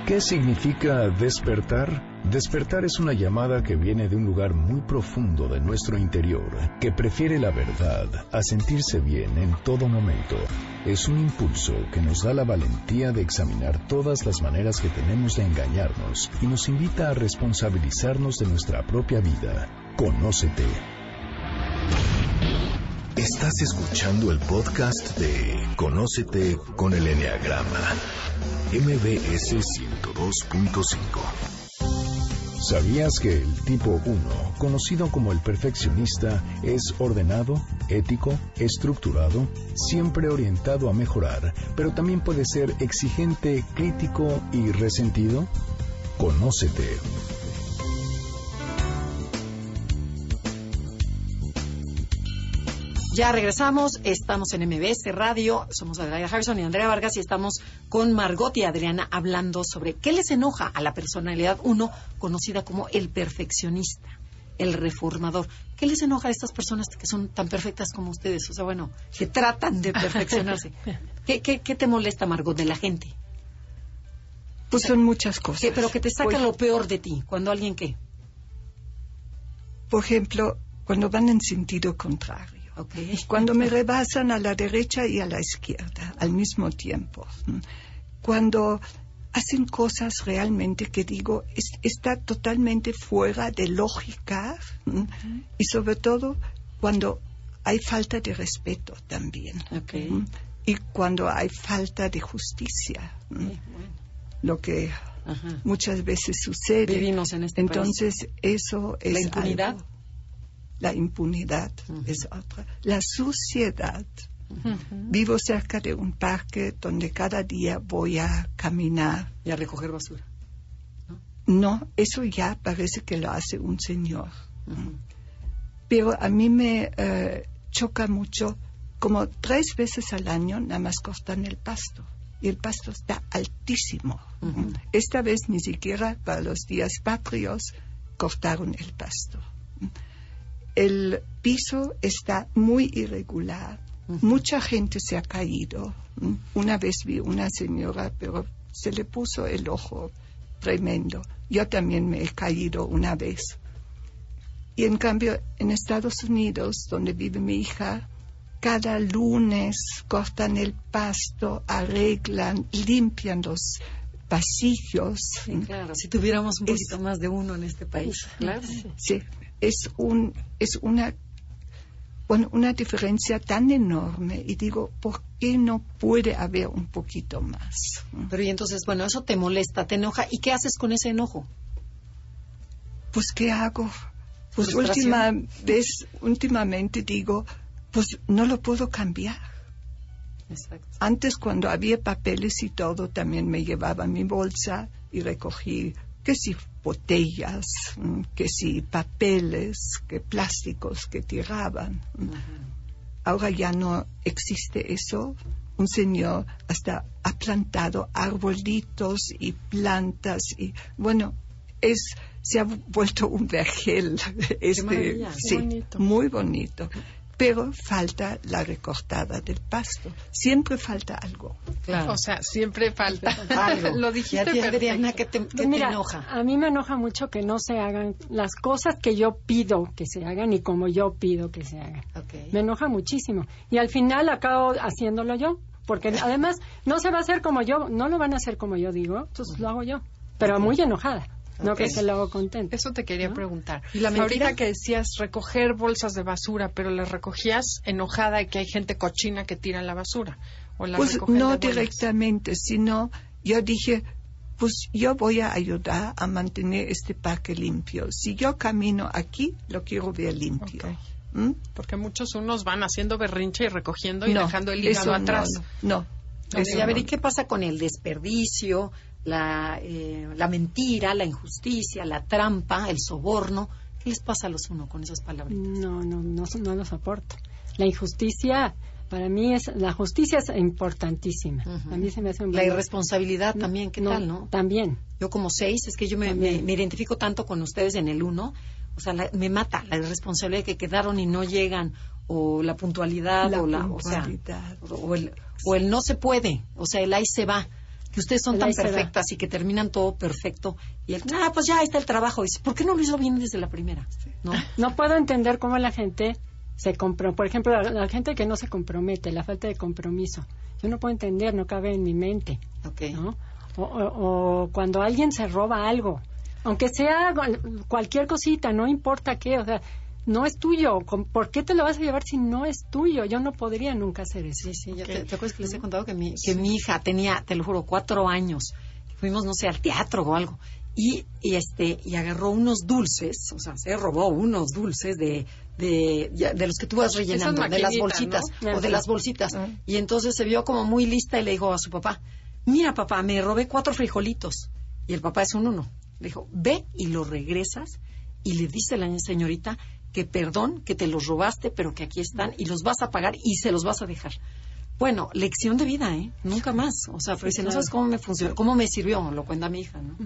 ¿Qué significa despertar? Despertar es una llamada que viene de un lugar muy profundo de nuestro interior, que prefiere la verdad a sentirse bien en todo momento. Es un impulso que nos da la valentía de examinar todas las maneras que tenemos de engañarnos y nos invita a responsabilizarnos de nuestra propia vida. Conócete. Estás escuchando el podcast de Conócete con el Enneagrama. MBS 102.5. ¿Sabías que el tipo 1, conocido como el perfeccionista, es ordenado, ético, estructurado, siempre orientado a mejorar, pero también puede ser exigente, crítico y resentido? Conócete. Ya regresamos, estamos en MBS Radio, somos Adriana Harrison y Andrea Vargas y estamos con Margot y Adriana hablando sobre qué les enoja a la personalidad 1, conocida como el perfeccionista, el reformador. ¿Qué les enoja a estas personas que son tan perfectas como ustedes? O sea, bueno, que tratan de perfeccionarse. [LAUGHS] ¿Qué, qué, qué te molesta, Margot, de la gente? Pues son muchas cosas. ¿Qué- pero que te saca lo peor de ti, cuando alguien qué. Por ejemplo, cuando van en sentido contrario. Cuando me rebasan a la derecha y a la izquierda al mismo tiempo. Cuando hacen cosas realmente que digo es- está totalmente fuera de lógica ¿m? y sobre todo cuando hay falta de respeto también. Y cuando hay falta de justicia, ¿m? Sí, bueno. lo que Ajá. muchas veces sucede. Vivimos en este Entonces, eso es ¿La impunidad? algo. La impunidad es otra. La suciedad. Vivo cerca de un parque donde cada día voy a caminar. Y a recoger basura. No, eso ya parece que lo hace un señor. Pero a mí me eh, choca mucho, como tres veces al año nada más cortan el pasto. Y el pasto está altísimo. Esta vez ni siquiera para los días patrios cortaron el pasto. El piso está muy irregular. Mucha gente se ha caído. Una vez vi una señora, pero se le puso el ojo tremendo. Yo también me he caído una vez. Y en cambio, en Estados Unidos, donde vive mi hija, cada lunes cortan el pasto, arreglan, limpian los pasillos. Sí, claro. Si tuviéramos un Es- poquito más de uno en este país. Claro. Sí, es un es una bueno, una diferencia tan enorme y digo, ¿por qué no puede haber un poquito más? Pero y entonces, bueno, eso te molesta, te enoja. ¿Y qué haces con ese enojo? Pues ¿qué hago? Pues última vez, últimamente digo, pues no lo puedo cambiar. Exacto. Antes cuando había papeles y todo, también me llevaba mi bolsa y recogí que si botellas, mm, que si papeles, que plásticos que tiraban. Ahora ya no existe eso. Un señor hasta ha plantado arbolitos y plantas y bueno, es se ha vuelto un vergel. [LAUGHS] Este, qué sí, bonito. muy bonito. Pero falta la recortada del pasto. Siempre falta algo. O sea, siempre falta algo. [LAUGHS] Lo dijiste. Adriana, ¿qué te, enoja? a mí me enoja mucho que no se hagan las cosas que yo pido que se hagan y como yo pido que se hagan. Ok. Me enoja muchísimo. Y al final acabo haciéndolo yo. Porque además no se va a hacer como yo, no lo van a hacer como yo digo, entonces lo hago yo. Pero muy enojada. No que se lo hago contenta. Eso te quería preguntar. ¿Y la mentira? Ahorita que decías recoger bolsas de basura, pero las recogías enojada de que hay gente cochina que tira la basura. O la Pues no directamente, sino yo dije, pues yo voy a ayudar a mantener este parque limpio. Si yo camino aquí, lo quiero ver limpio. ¿Mm? Porque muchos unos van haciendo berrinche y recogiendo y No, dejando el hígado no, atrás. No, no. Eso y a ver, no. ¿y qué pasa con el desperdicio, la, eh, la mentira, la injusticia, la trampa, el soborno? ¿Qué les pasa a los uno con esas palabras? No, no, no, no lo soporto. La injusticia, para mí es, la justicia es importantísima. Ujú. A mí se me hace un La irresponsabilidad también, ¿qué tal, no? También. Yo como seis, es que yo me, me- me identifico tanto con ustedes en el uno, o sea, la- me mata la irresponsabilidad que quedaron y no llegan, o la puntualidad, La o, la, o, sea, o el, o el no se puede, o sea, el ahí se va. Que ustedes son tan perfectas y que terminan todo perfecto. Y el, ah, pues ya ahí está el trabajo. Dice, ¿por qué no lo hizo bien desde la primera? ¿No? [LAUGHS] No puedo entender cómo la gente se compró, por ejemplo, la, la gente que no se compromete, la falta de compromiso. Yo no puedo entender, no cabe en mi mente, Ok. ¿no? O, o- o cuando alguien se roba algo, aunque sea cual- cualquier cosita, no importa qué, o sea, no es tuyo. ¿Con- ¿Por qué te lo vas a llevar si no es tuyo? Yo no podría nunca hacer eso. Sí, sí, ya Ok. te, ¿te acuerdas que les he contado que mi, que mi hija tenía, te lo juro, cuatro años. Fuimos, no sé, al teatro o algo. Y, y este, y agarró unos dulces, o sea, se robó unos dulces de, de, de los que tú vas rellenando, de las bolsitas, ¿no? o de las bolsitas. Y entonces se vio como muy lista y le dijo a su papá, mira papá, me robé cuatro frijolitos. Y el papá es un uno. Le dijo, ve y los regresas y le dice a la señorita que perdón, que te los robaste, pero que aquí están y los vas a pagar y se los vas a dejar. Bueno, lección de vida, ¿eh? Nunca más. O sea, pues, no sabes cómo me funcionó, cómo me sirvió, lo cuenta mi hija, ¿no?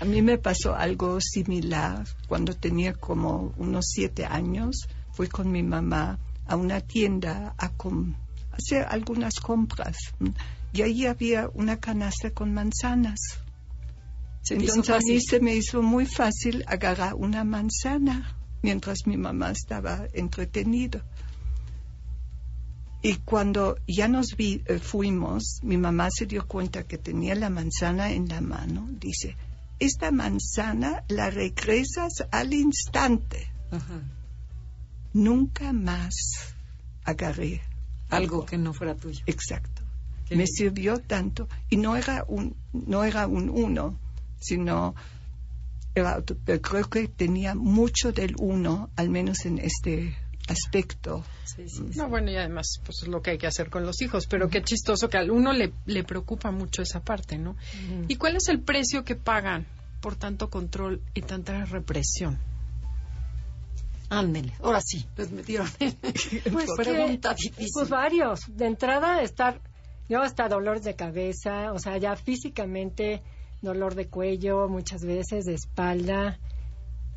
A mí me pasó algo similar cuando tenía como unos siete años. Fui con mi mamá a una tienda a hacer algunas compras. Y allí había una canasta con manzanas. Se Entonces a mí se me hizo muy fácil agarrar una manzana mientras mi mamá estaba entretenida. Y cuando ya nos vi- eh, fuimos, mi mamá se dio cuenta que tenía la manzana en la mano. Dice, esta manzana la regresas al instante. Ajá. Nunca más agarré Algo que no fuera tuyo. Exacto. Qué Me bien. sirvió tanto. Y no era un, no era un uno, sino creo que tenía mucho del uno, al menos en este aspecto. Sí, sí, sí. No, bueno, y además, pues es lo que hay que hacer con los hijos, pero qué chistoso que a uno le, le preocupa mucho esa parte, ¿no? ¿Y cuál es el precio que pagan por tanto control y tanta represión? Ándele, ahora sí, les metieron. [LAUGHS] Pues, pregunta que- difícil. Pues varios. De entrada, estar, yo hasta dolor de cabeza, o sea, ya físicamente dolor de cuello, muchas veces de espalda.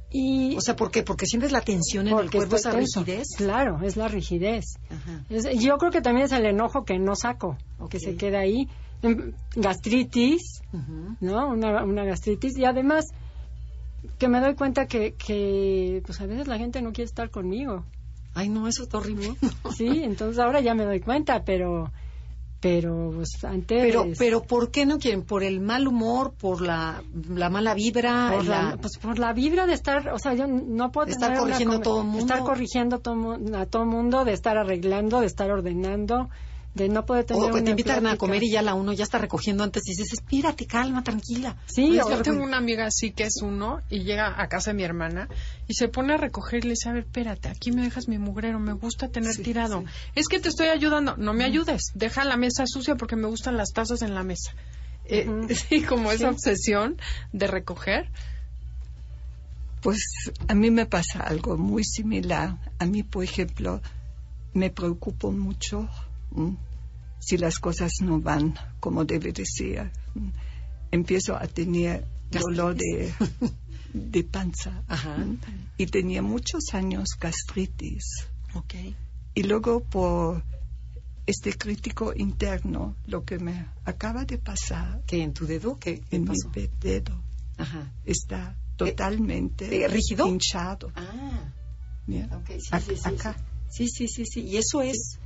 Y o sea, ¿por qué? Porque sientes la tensión en el cuerpo, esa tenso. rigidez. Claro, es la rigidez. Ajá. Es- yo creo que también es el enojo que no saco, que Ok. se queda ahí. Em, Gastritis. ¿no? Una, una gastritis. Y además, que me doy cuenta que, que, pues a veces la gente no quiere estar conmigo. Ay, no, eso está horrible. Sí, entonces ahora ya me doy cuenta, pero, pero pues antes. Pero, pero, ¿por qué no quieren? ¿Por el mal humor? ¿Por la, la mala vibra? por la, la- pues por la vibra de estar, o sea, yo no puedo Estar tener una corrigiendo a con- todo mundo. estar corrigiendo todo a todo mundo, de estar arreglando, de estar ordenando, de no poder tener o que te una invitan a comer y ya la uno ya está recogiendo antes y dices, espérate, calma, tranquila. Sí, Yo tengo una amiga así que es uno y llega a casa de mi hermana y se pone a recoger y le dice, a ver, espérate, aquí me dejas mi mugrero, me gusta tener Sí, tirado. sí. Es que te estoy ayudando. No me ayudes, deja la mesa sucia porque me gustan las tazas en la mesa. Eh. [LAUGHS] Sí, como esa obsesión de recoger. Pues a mí me pasa algo muy similar. A mí, por ejemplo, me preocupo mucho ¿m? Si las cosas no van como debe de ser. Empiezo a tener dolor de, [LAUGHS] de panza. Y tenía muchos años gastritis. Y luego por este crítico interno, lo que me acaba de pasar ¿Qué en tu dedo? ¿Qué, en pasó? mi dedo Ajá. está totalmente eh, rígido? hinchado. Ah, Mira, sí, acá. sí. Sí, sí, sí, sí. Y eso es,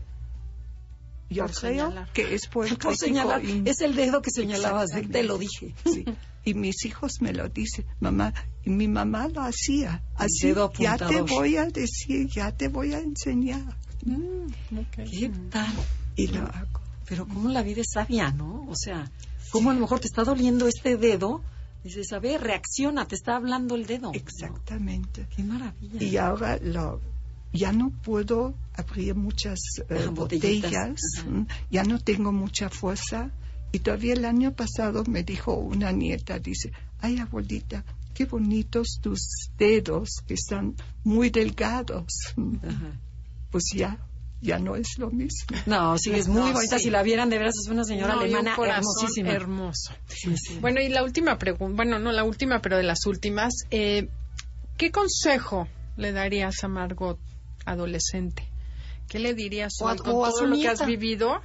Yo Por creo señalar. que es por señalar, es el dedo que señalabas, te lo dije. Sí. [LAUGHS] Y mis hijos me lo dicen, mamá, y mi mamá lo hacía. Así, dedo ya te voy a decir, ya te voy a enseñar. ¿Qué tal? Y lo hago. Pero cómo la vida es sabia, ¿no? O sea, cómo a lo mejor te está doliendo este dedo, dices, a ver, reacciona, te está hablando el dedo. Exactamente. Qué maravilla. Y ahora lo, ya no puedo abrir muchas eh, botellas, ya no tengo mucha fuerza. Y todavía el año pasado me dijo una nieta, dice, ay abuelita, qué bonitos tus dedos, que están muy delgados. Ajá. Pues ya, ya no es lo mismo. No, sí, es muy No, bonita. sí. Si la vieran, de veras, es una señora No, y un alemana hermosísima. hermoso. Sí, sí. Bueno, y la última pregunta, bueno, no la última, pero de las últimas, eh, ¿qué consejo le darías a Margot, adolescente? ¿Qué le dirías O a- con o a todo su lo que has vivido?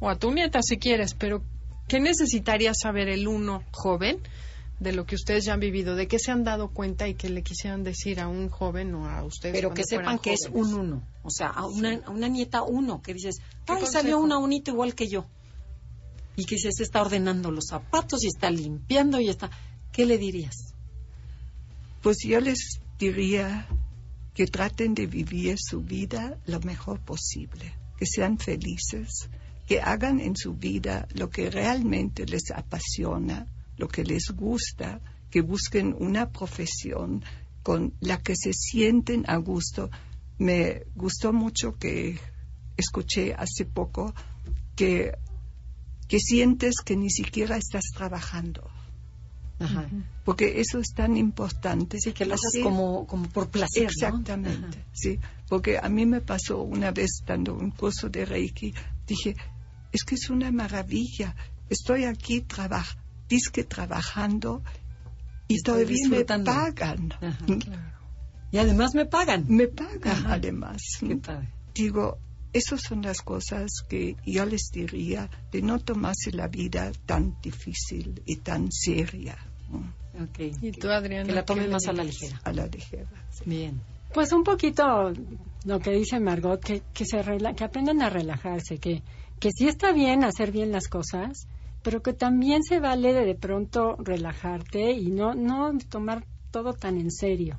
O a tu nieta, si quieres, pero ¿qué necesitaría saber el uno joven de lo que ustedes ya han vivido? ¿De qué se han dado cuenta y que le quisieran decir a un joven o a ustedes? Pero que sepan que es un uno. O sea, a una, a una nieta uno, que dices, ¿Qué ay, consejo? salió una unito igual que yo. Y que se está ordenando los zapatos y está limpiando y está... ¿Qué le dirías? Pues yo les diría que traten de vivir su vida lo mejor posible, que sean felices, que hagan en su vida lo que realmente les apasiona, lo que les gusta, que busquen una profesión con la que se sienten a gusto. Me gustó mucho que escuché hace poco que, que sientes que ni siquiera estás trabajando, Ajá. porque eso es tan importante. Sí, que lo haces como, como por placer. Exactamente, sí. Porque a mí me pasó una vez dando un curso de Reiki, dije, es que es una maravilla, estoy aquí traba disque trabajando y Estoy todavía me pagan. Ajá, ¿m? Y además me pagan. Me pagan Ajá. además. Qué padre. Digo, esas son las cosas que yo les diría de no tomarse la vida tan difícil y tan seria, ¿m? Ok. ¿Y tú, Adriana? Que la qué tome le más a la ligera. a la ligera. sí. Bien. Pues un poquito lo que dice Margot, que, que, se rela- que aprendan a relajarse, que, que sí está bien hacer bien las cosas, pero que también se vale de, de pronto relajarte y no, no tomar todo tan en serio.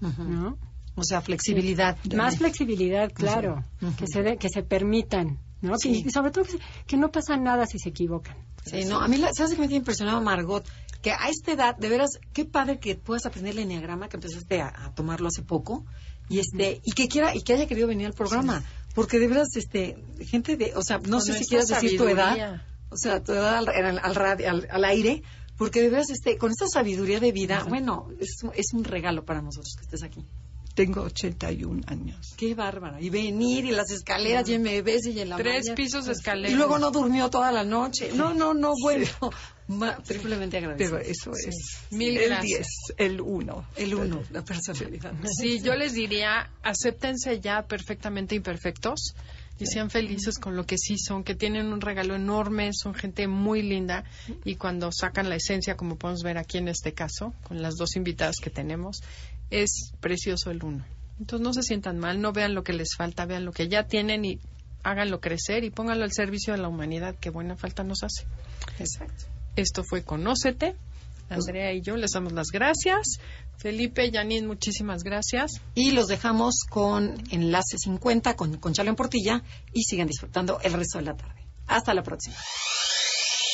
¿no? O sea, flexibilidad. Más flexibilidad, claro, que, se de- que se permitan, ¿no? Sí. Y, y sobre todo que, que no pasa nada si se equivocan. Sí, no, a mí, la, ¿sabes qué me tiene impresionado, Margot? Que a esta edad, de veras, qué padre que puedas aprender el enneagrama, que empezaste a, a tomarlo hace poco, y este, y que quiera, y que haya querido venir al programa. Porque de veras, este, gente de, o sea, no Con sé si quieras decir tu edad, o sea, tu edad al, al, al radio- al- al aire, porque de veras, este, con esta sabiduría de vida, bueno, es, es un regalo para nosotros que estés aquí. Tengo 81 años. Qué bárbara. Y venir y las escaleras, y me ves y en la Tres mañana. pisos de escalera. Y luego no durmió toda la noche. No, no, no, bueno. [LAUGHS] Ma- triplemente agradecido. Pero eso es Mil el gracias. 10, el 1. El uno, la personalidad. Sí, yo les diría, acéptense ya perfectamente imperfectos y sean felices con lo que sí son, que tienen un regalo enorme, son gente muy linda y cuando sacan la esencia, como podemos ver aquí en este caso, con las dos invitadas que tenemos, es precioso el uno. Entonces no se sientan mal, no vean lo que les falta, vean lo que ya tienen y háganlo crecer y pónganlo al servicio de la humanidad, que buena falta nos hace. Exacto. Esto fue Conócete. Andrea y yo les damos las gracias. Felipe, Janine, muchísimas gracias. Y los dejamos con Enlace 50 con, con Chalo en Portilla y sigan disfrutando el resto de la tarde. Hasta la próxima.